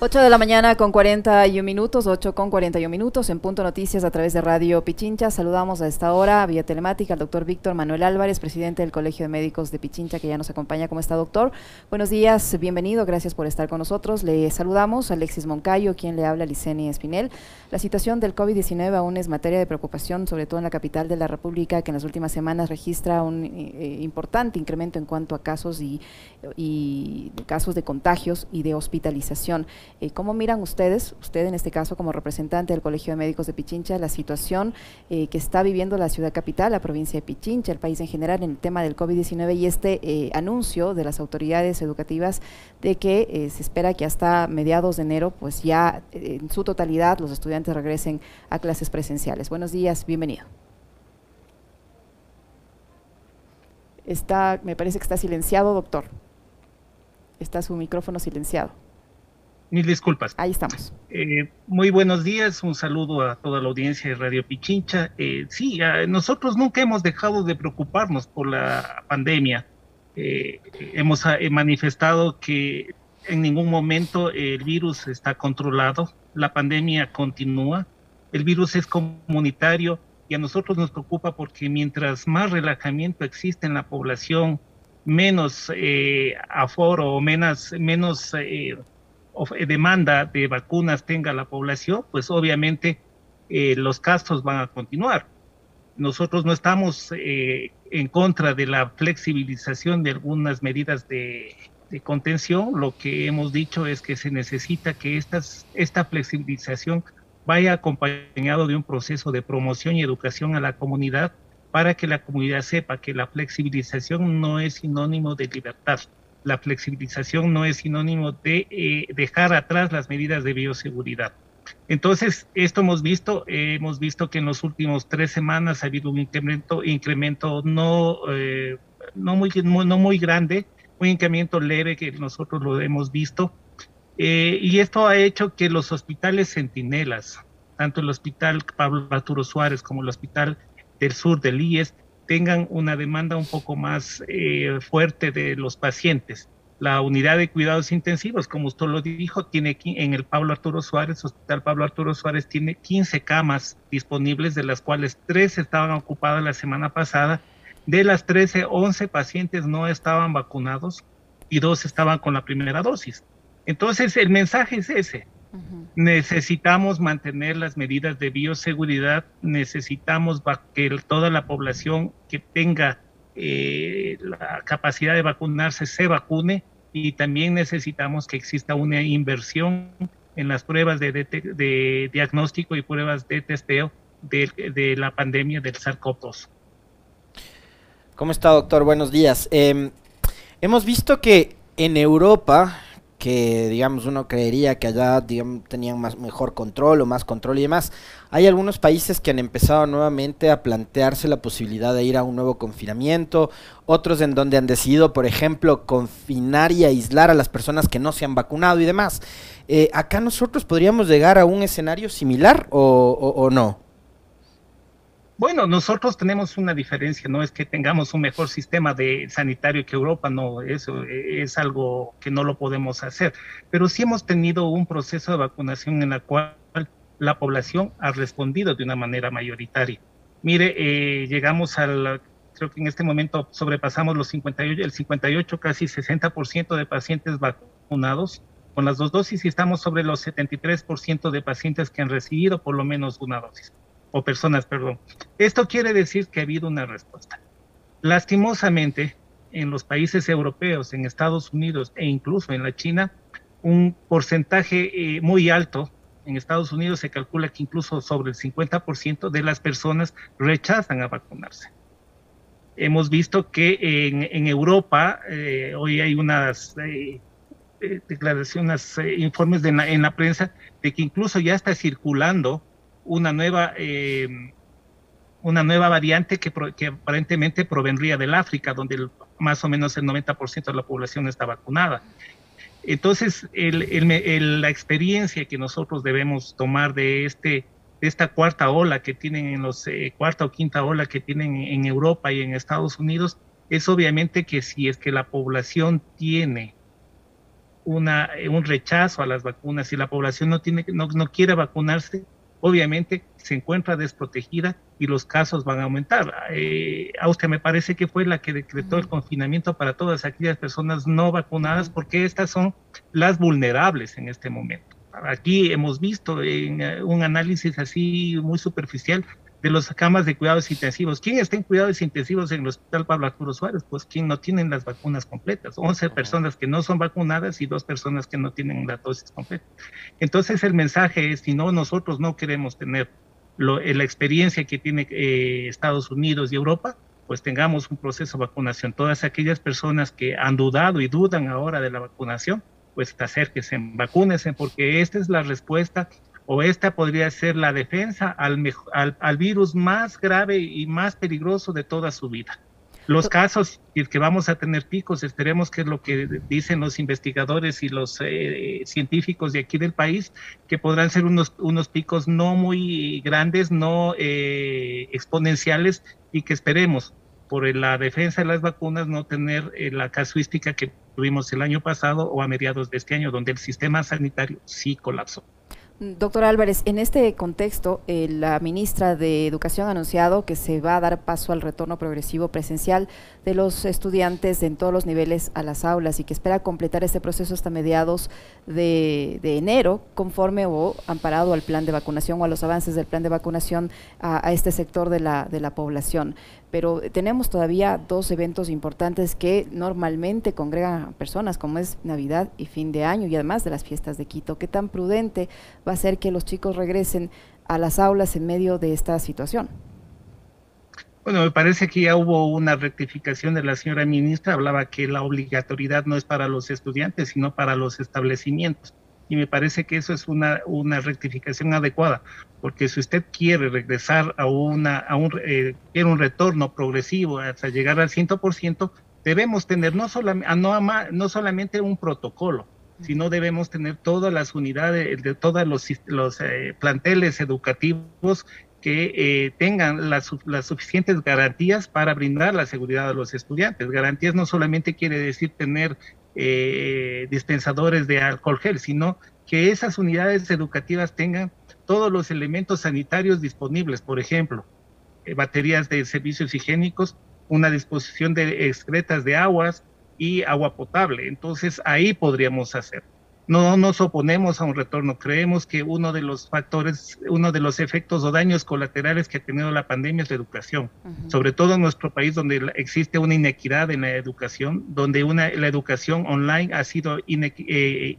8 de la mañana con 41 minutos, 8 con 41 minutos en Punto Noticias a través de Radio Pichincha. Saludamos a esta hora vía telemática al doctor Víctor Manuel Álvarez, presidente del Colegio de Médicos de Pichincha, que ya nos acompaña. ¿Cómo está, doctor? Buenos días, bienvenido, gracias por estar con nosotros. Le saludamos a Alexis Moncayo, quien le habla, Liceni Espinel. La situación del COVID-19 aún es materia de preocupación, sobre todo en la capital de la República, que en las últimas semanas registra un eh, importante incremento en cuanto a casos y casos de contagios y de hospitalización. Eh, ¿Cómo miran ustedes, usted en este caso como representante del Colegio de Médicos de Pichincha, la situación eh, que está viviendo la ciudad capital, la provincia de Pichincha, el país en general en el tema del COVID-19 y este eh, anuncio de las autoridades educativas de que se espera que hasta mediados de enero pues ya en su totalidad los estudiantes regresen a clases presenciales? Buenos días, bienvenido. Está, me parece que está silenciado, doctor. Está su micrófono silenciado. Mil disculpas. Ahí estamos. Eh, muy buenos días, un saludo a toda la audiencia de Radio Pichincha. Eh, sí, nosotros nunca hemos dejado de preocuparnos por la pandemia. Eh, hemos manifestado que en ningún momento el virus está controlado, la pandemia continúa, el virus es comunitario y a nosotros nos preocupa porque mientras más relajamiento existe en la población, menos aforo o menos, menos eh, demanda de vacunas tenga la población, pues obviamente eh, los casos van a continuar. Nosotros no estamos eh, en contra de la flexibilización de algunas medidas de, contención. Lo que hemos dicho es que se necesita que estas, esta flexibilización vaya acompañado de un proceso de promoción y educación a la comunidad para que la comunidad sepa que la flexibilización no es sinónimo de libertad la flexibilización no es sinónimo de eh, dejar atrás las medidas de bioseguridad. Entonces, esto hemos visto, hemos visto que en los últimos tres semanas ha habido un incremento, incremento no, eh, no, muy, no muy grande, un incremento leve que nosotros lo hemos visto. Eh, y esto ha hecho que los hospitales centinelas, tanto el Hospital Pablo Arturo Suárez como el Hospital del Sur del IES, tengan una demanda un poco más eh, fuerte de los pacientes. La unidad de cuidados intensivos, como usted lo dijo, tiene en el Pablo Arturo Suárez, Hospital Pablo Arturo Suárez, tiene 15 camas disponibles, de las cuales 3 estaban ocupadas la semana pasada. De las 13, 11 pacientes no estaban vacunados y dos estaban con la primera dosis. Entonces, el mensaje es ese. Necesitamos mantener las medidas de bioseguridad, necesitamos que toda la población que tenga eh, la capacidad de vacunarse se vacune y también necesitamos que exista una inversión en las pruebas de, diagnóstico y pruebas de testeo de, la pandemia del SARS-CoV-2. ¿Cómo está, doctor? Buenos días. Em, hemos visto que en Europa que digamos uno creería que allá tenían más mejor control o más control y demás. Hay algunos países que han empezado nuevamente a plantearse la posibilidad de ir a un nuevo confinamiento, otros en donde han decidido, por ejemplo, confinar y aislar a las personas que no se han vacunado y demás. Eh, ¿Acá nosotros podríamos llegar a un escenario similar o no? Bueno, nosotros tenemos una diferencia, no es que tengamos un mejor sistema de sanitario que Europa, no, eso es algo que no lo podemos hacer, pero sí hemos tenido un proceso de vacunación en la cual la población ha respondido de una manera mayoritaria. Mire, eh, llegamos al, creo que en este momento sobrepasamos los 58, el 58, casi 60% de pacientes vacunados. Con las dos dosis y estamos sobre los 73% de pacientes que han recibido por lo menos una dosis o personas, perdón. Esto quiere decir que ha habido una respuesta. Lastimosamente, en los países europeos, en Estados Unidos e incluso en la China, un porcentaje eh, muy alto, en Estados Unidos se calcula que incluso sobre el 50% de las personas rechazan a vacunarse. Hemos visto que en, Europa eh, hoy hay unas eh, declaraciones, informes de en la prensa de que incluso ya está circulando una nueva, eh, una nueva variante que, aparentemente provendría del África, donde más o menos el 90% de la población está vacunada. Entonces, la experiencia que nosotros debemos tomar de este de esta cuarta ola que tienen en los eh, cuarta o quinta ola que tienen en Europa y en Estados Unidos es obviamente que si es que la población tiene una, un rechazo a las vacunas. Si la población no, tiene, no, no quiere vacunarse, obviamente se encuentra desprotegida y los casos van a aumentar. Eh, Austria me parece que fue la que decretó el confinamiento para todas aquellas personas no vacunadas porque estas son las vulnerables en este momento. Aquí hemos visto en eh, un análisis así muy superficial de las camas de cuidados intensivos. ¿Quién está en cuidados intensivos en el Hospital Pablo Arturo Suárez? Pues quien no tienen las vacunas completas. 11 personas que no son vacunadas y dos personas que no tienen la dosis completa. Entonces el mensaje es, si no, nosotros no queremos tener lo, eh, la experiencia que tiene eh, Estados Unidos y Europa, pues tengamos un proceso de vacunación. Todas aquellas personas que han dudado y dudan ahora de la vacunación, pues acérquense, vacúnense, porque esta es la respuesta o esta podría ser la defensa al, al, virus más grave y más peligroso de toda su vida. Los casos que vamos a tener picos, esperemos que es lo que dicen los investigadores y los eh, científicos de aquí del país, que podrán ser unos, unos picos no muy grandes, no eh, exponenciales y que esperemos por la defensa de las vacunas no tener eh, la casuística que tuvimos el año pasado o a mediados de este año, donde el sistema sanitario sí colapsó. Doctor Álvarez, en este contexto, eh, la ministra de Educación ha anunciado que se va a dar paso al retorno progresivo presencial de los estudiantes en todos los niveles a las aulas y que espera completar este proceso hasta mediados de, enero, conforme o amparado al plan de vacunación o a los avances del plan de vacunación a, a este sector de la, de la población pero tenemos todavía dos eventos importantes que normalmente congregan a personas, como es Navidad y fin de año, y además de las fiestas de Quito. ¿Qué tan prudente va a ser que los chicos regresen a las aulas en medio de esta situación? Bueno, me parece que ya hubo una rectificación de la señora ministra, hablaba que la obligatoriedad no es para los estudiantes, sino para los establecimientos y me parece que eso es una, una rectificación adecuada, porque si usted quiere regresar a, una, a un, eh, quiere un retorno progresivo hasta llegar al 100%, debemos tener no, no, solamente un protocolo, sino debemos tener todas las unidades, de todos los, los eh, planteles educativos que eh, tengan las, las, suficientes garantías para brindar la seguridad a los estudiantes. Garantías no solamente quiere decir tener eh, dispensadores de alcohol gel, sino que esas unidades educativas tengan todos los elementos sanitarios disponibles, por ejemplo, eh, baterías de servicios higiénicos, una disposición de excretas de aguas y agua potable. Entonces ahí podríamos hacer no nos oponemos a un retorno. Creemos que uno de los factores, uno de los efectos o daños colaterales que ha tenido la pandemia es la educación, sobre todo en nuestro país donde existe una inequidad en la educación, donde una, la educación online ha sido eh,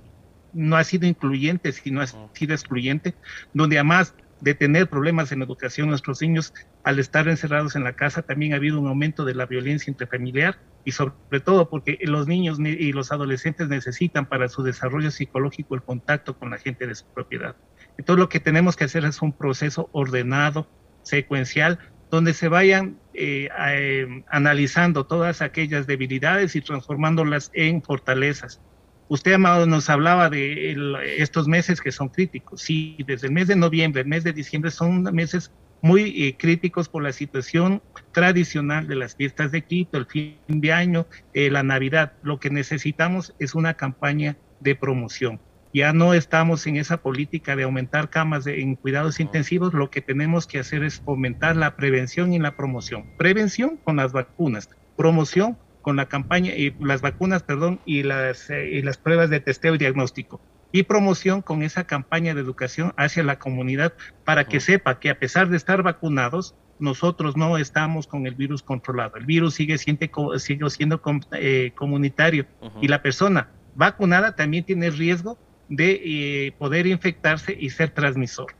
no ha sido incluyente, sino ha sido excluyente, donde además de tener problemas en educación, nuestros niños al estar encerrados en la casa también ha habido un aumento de la violencia intrafamiliar y sobre todo porque los niños y los adolescentes necesitan para su desarrollo psicológico el contacto con la gente de su propiedad. Entonces lo que tenemos que hacer es un proceso ordenado, secuencial, donde se vayan eh, eh, analizando todas aquellas debilidades y transformándolas en fortalezas Usted, Amado, nos hablaba de estos meses que son críticos. Sí, desde el mes de noviembre, el mes de diciembre son meses muy eh, críticos por la situación tradicional de las fiestas de Quito, el fin de año, eh, la Navidad. Lo que necesitamos es una campaña de promoción. Ya no estamos en esa política de aumentar camas en cuidados intensivos, lo que tenemos que hacer es fomentar la prevención y la promoción. Prevención con las vacunas, promoción con la campaña y las vacunas, perdón, y las, eh, y las pruebas de testeo y diagnóstico y promoción con esa campaña de educación hacia la comunidad para que sepa que a pesar de estar vacunados, nosotros no estamos con el virus controlado. El virus sigue siendo, sigue siendo eh, comunitario y la persona vacunada también tiene riesgo de eh, poder infectarse y ser transmisor.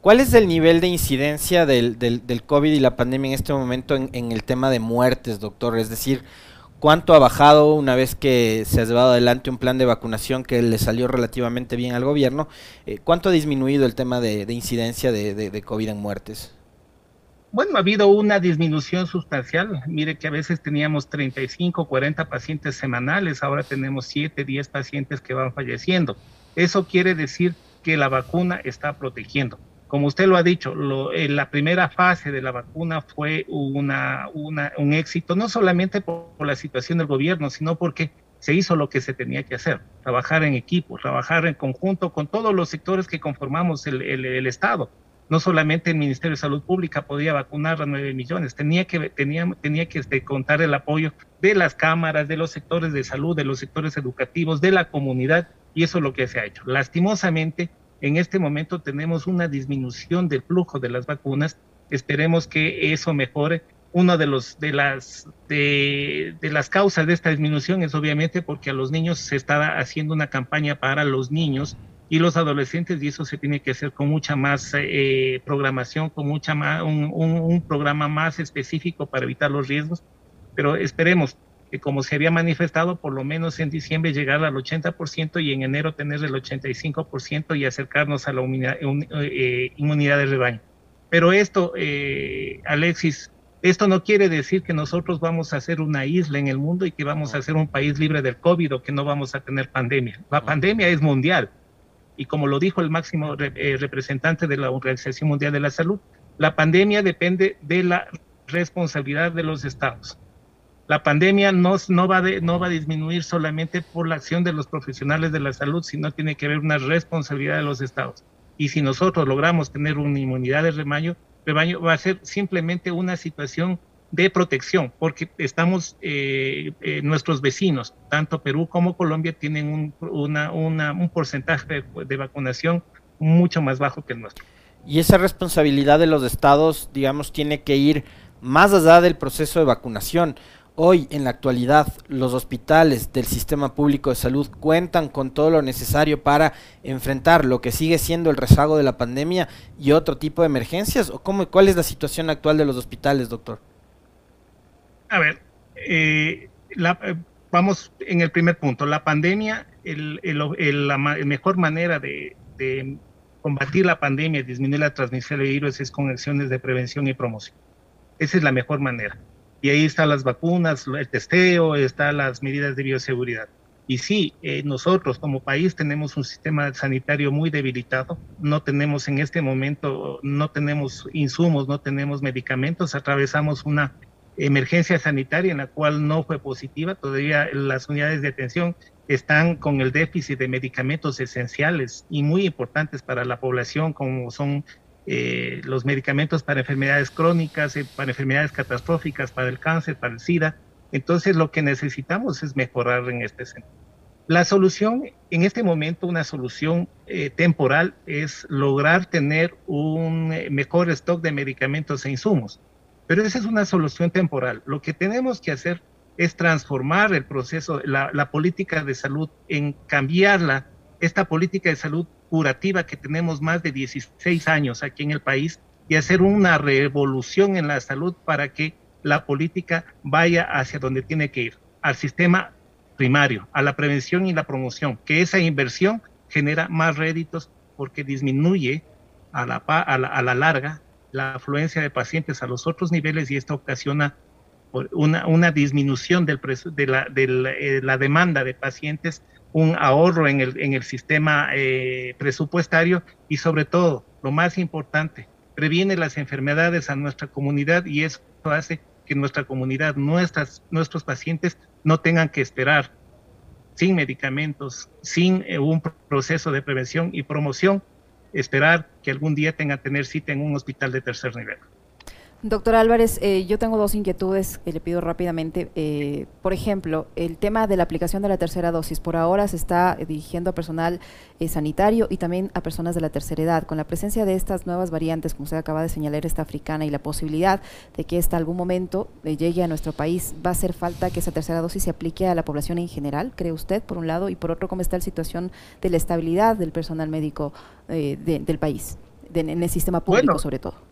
¿Cuál es el nivel de incidencia del, del, COVID y la pandemia en este momento en, el tema de muertes, doctor? Es decir, ¿cuánto ha bajado una vez que se ha llevado adelante un plan de vacunación que le salió relativamente bien al gobierno? Eh, ¿Cuánto ha disminuido el tema de, incidencia de, COVID en muertes? Bueno, ha habido una disminución sustancial. Mire que a veces teníamos 35, 40 pacientes semanales, ahora tenemos 7, 10 pacientes que van falleciendo. Eso quiere decir que la vacuna está protegiendo como usted lo ha dicho, eh, la primera fase de la vacuna fue una, un éxito, no solamente por, la situación del gobierno, sino porque se hizo lo que se tenía que hacer, trabajar en equipo, trabajar en conjunto con todos los sectores que conformamos el, el, Estado. No solamente el Ministerio de Salud Pública podía vacunar a 9 millones, tenía que, tenía, tenía que este, contar el apoyo de las cámaras, de los sectores de salud, de los sectores educativos, de la comunidad, y eso es lo que se ha hecho. Lastimosamente, en este momento tenemos una disminución del flujo de las vacunas, esperemos que eso mejore una de los de las de, las causas de esta disminución es obviamente porque a los niños se está haciendo una campaña para los niños y los adolescentes y eso se tiene que hacer con mucha más eh, programación, con mucha más un, un, programa más específico para evitar los riesgos. Pero esperemos que como se había manifestado, por lo menos en diciembre llegar al 80% y en enero tener el 85% y acercarnos a la eh, inmunidad de rebaño. Pero esto, eh, Alexis, esto no quiere decir que nosotros vamos a ser una isla en el mundo y que vamos a ser un país libre del COVID o que no vamos a tener pandemia. La pandemia es mundial. Y como lo dijo el máximo eh, representante de la Organización Mundial de la Salud, la pandemia depende de la responsabilidad de los estados. La pandemia no, va a disminuir solamente por la acción de los profesionales de la salud, sino tiene que haber una responsabilidad de los estados. Y si nosotros logramos tener una inmunidad de rebaño, rebaño va a ser simplemente una situación de protección, porque estamos, eh, eh, nuestros vecinos, tanto Perú como Colombia, tienen un, porcentaje de, vacunación mucho más bajo que el nuestro. Y esa responsabilidad de los estados, digamos, tiene que ir más allá del proceso de vacunación. Hoy, en la actualidad, los hospitales del sistema público de salud cuentan con todo lo necesario para enfrentar lo que sigue siendo el rezago de la pandemia y otro tipo de emergencias. ¿O cómo, cuál es la situación actual de los hospitales, doctor? A ver, eh, eh, vamos en el primer punto. La pandemia, la mejor manera de, de combatir la pandemia y disminuir la transmisión de virus es con acciones de prevención y promoción. Esa es la mejor manera y ahí están las vacunas, el testeo, están las medidas de bioseguridad. Y sí, eh, nosotros como país tenemos un sistema sanitario muy debilitado, no tenemos en este momento, no tenemos insumos, no tenemos medicamentos, atravesamos una emergencia sanitaria en la cual no fue positiva, todavía las unidades de atención están con el déficit de medicamentos esenciales y muy importantes para la población, como son eh, los medicamentos para enfermedades crónicas, eh, para enfermedades catastróficas, para el cáncer, para el SIDA. Entonces lo que necesitamos es mejorar en este sentido. La solución, en este momento, una solución eh, temporal es lograr tener un mejor stock de medicamentos e insumos. Pero esa es una solución temporal. Lo que tenemos que hacer es transformar el proceso, la, la política de salud, en cambiarla, esta política de salud curativa que tenemos más de 16 años aquí en el país y hacer una revolución en la salud para que la política vaya hacia donde tiene que ir, al sistema primario, a la prevención y la promoción, que esa inversión genera más réditos porque disminuye a la, a la, larga la afluencia de pacientes a los otros niveles y esto ocasiona una, una disminución del de, la, de eh, la demanda de pacientes un ahorro en el, en el sistema eh, presupuestario y sobre todo, lo más importante, previene las enfermedades a nuestra comunidad y eso hace que nuestra comunidad, nuestras, nuestros pacientes no tengan que esperar sin medicamentos, sin eh, un proceso de prevención y promoción, esperar que algún día tengan tener cita en un hospital de tercer nivel. Doctor Álvarez, eh, yo tengo dos inquietudes que le pido rápidamente. Eh, por ejemplo, el tema de la aplicación de la tercera dosis. Por ahora se está dirigiendo a personal eh, sanitario y también a personas de la tercera edad. Con la presencia de estas nuevas variantes, como usted acaba de señalar, esta africana y la posibilidad de que esta algún momento llegue a nuestro país, ¿va a hacer falta que esa tercera dosis se aplique a la población en general, cree usted, por un lado? Y por otro, ¿cómo está la situación de la estabilidad del personal médico del país, en el sistema público sobre todo?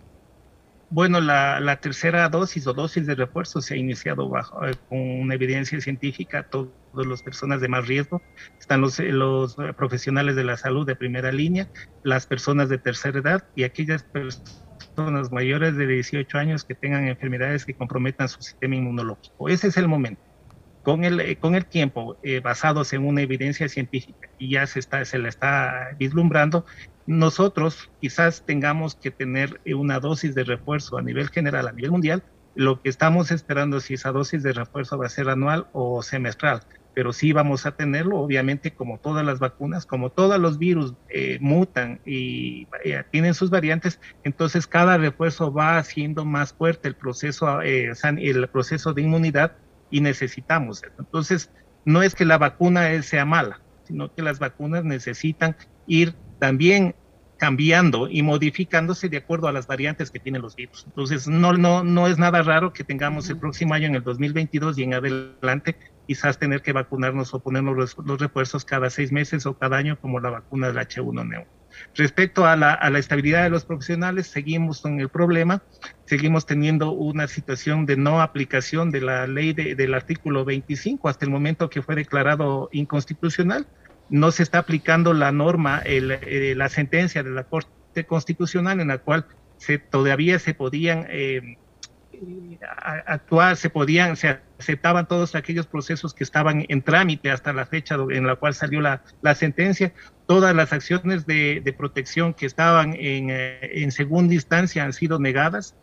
Bueno, la, tercera dosis o dosis de refuerzo se ha iniciado bajo eh, con evidencia científica. Todas las personas de más riesgo están los, eh, los profesionales de la salud de primera línea, las personas de tercera edad y aquellas personas mayores de 18 años que tengan enfermedades que comprometan su sistema inmunológico. Ese es el momento. Con el, eh, con el tiempo, basados en una evidencia científica y ya se, está, se la está vislumbrando, nosotros quizás tengamos que tener una dosis de refuerzo a nivel general, a nivel mundial. Lo que estamos esperando si esa dosis de refuerzo va a ser anual o semestral. pero sí vamos a tenerlo, obviamente como todas las vacunas, como todos los virus eh, mutan y eh, tienen sus variantes, entonces cada refuerzo va haciendo más fuerte el proceso, eh, el proceso de inmunidad y necesitamos. Entonces, no es que la vacuna sea mala, sino que las vacunas necesitan ir también cambiando y modificándose de acuerdo a las variantes que tienen los virus. Entonces, no, no, no es nada raro que tengamos el próximo año, en el 2022 y en adelante, quizás tener que vacunarnos o ponernos los, refuerzos cada seis meses o cada año como la vacuna del H1N1. Respecto a la, a la, estabilidad de los profesionales, seguimos con el problema, seguimos teniendo una situación de no aplicación de la ley del artículo 25 hasta el momento que fue declarado inconstitucional no se está aplicando la norma, eh, la sentencia de la Corte Constitucional en la cual todavía se podían eh, actuar, se podían, se aceptaban todos aquellos procesos que estaban en trámite hasta la fecha en la cual salió la, sentencia, todas las acciones de, protección que estaban en, eh, en, segunda instancia han sido negadas.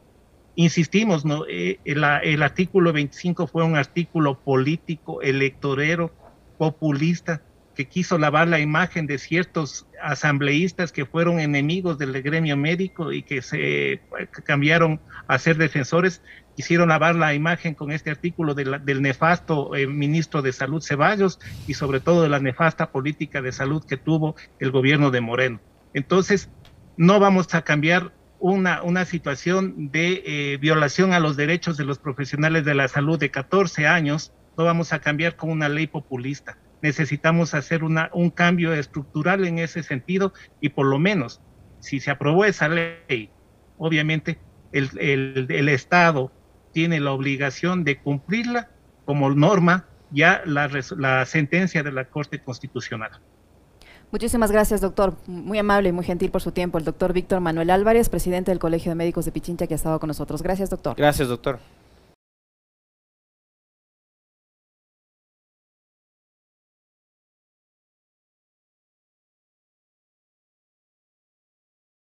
Insistimos, ¿no? el artículo 25 fue un artículo político, electorero, populista, que quiso lavar la imagen de ciertos asambleístas que fueron enemigos del gremio médico y que se cambiaron a ser defensores, quisieron lavar la imagen con este artículo del nefasto eh, ministro de Salud Ceballos y sobre todo de la nefasta política de salud que tuvo el gobierno de Moreno. Entonces, no vamos a cambiar una, una situación de eh, violación a los derechos de los profesionales de la salud de 14 años, no vamos a cambiar con una ley populista necesitamos hacer una, un cambio estructural en ese sentido y por lo menos, si se aprobó esa ley, obviamente el, el, Estado tiene la obligación de cumplirla como norma ya la, la sentencia de la Corte Constitucional. Muchísimas gracias, doctor. Muy amable y muy gentil por su tiempo. El doctor Víctor Manuel Álvarez, presidente del Colegio de Médicos de Pichincha, que ha estado con nosotros. Gracias, doctor. Gracias, doctor.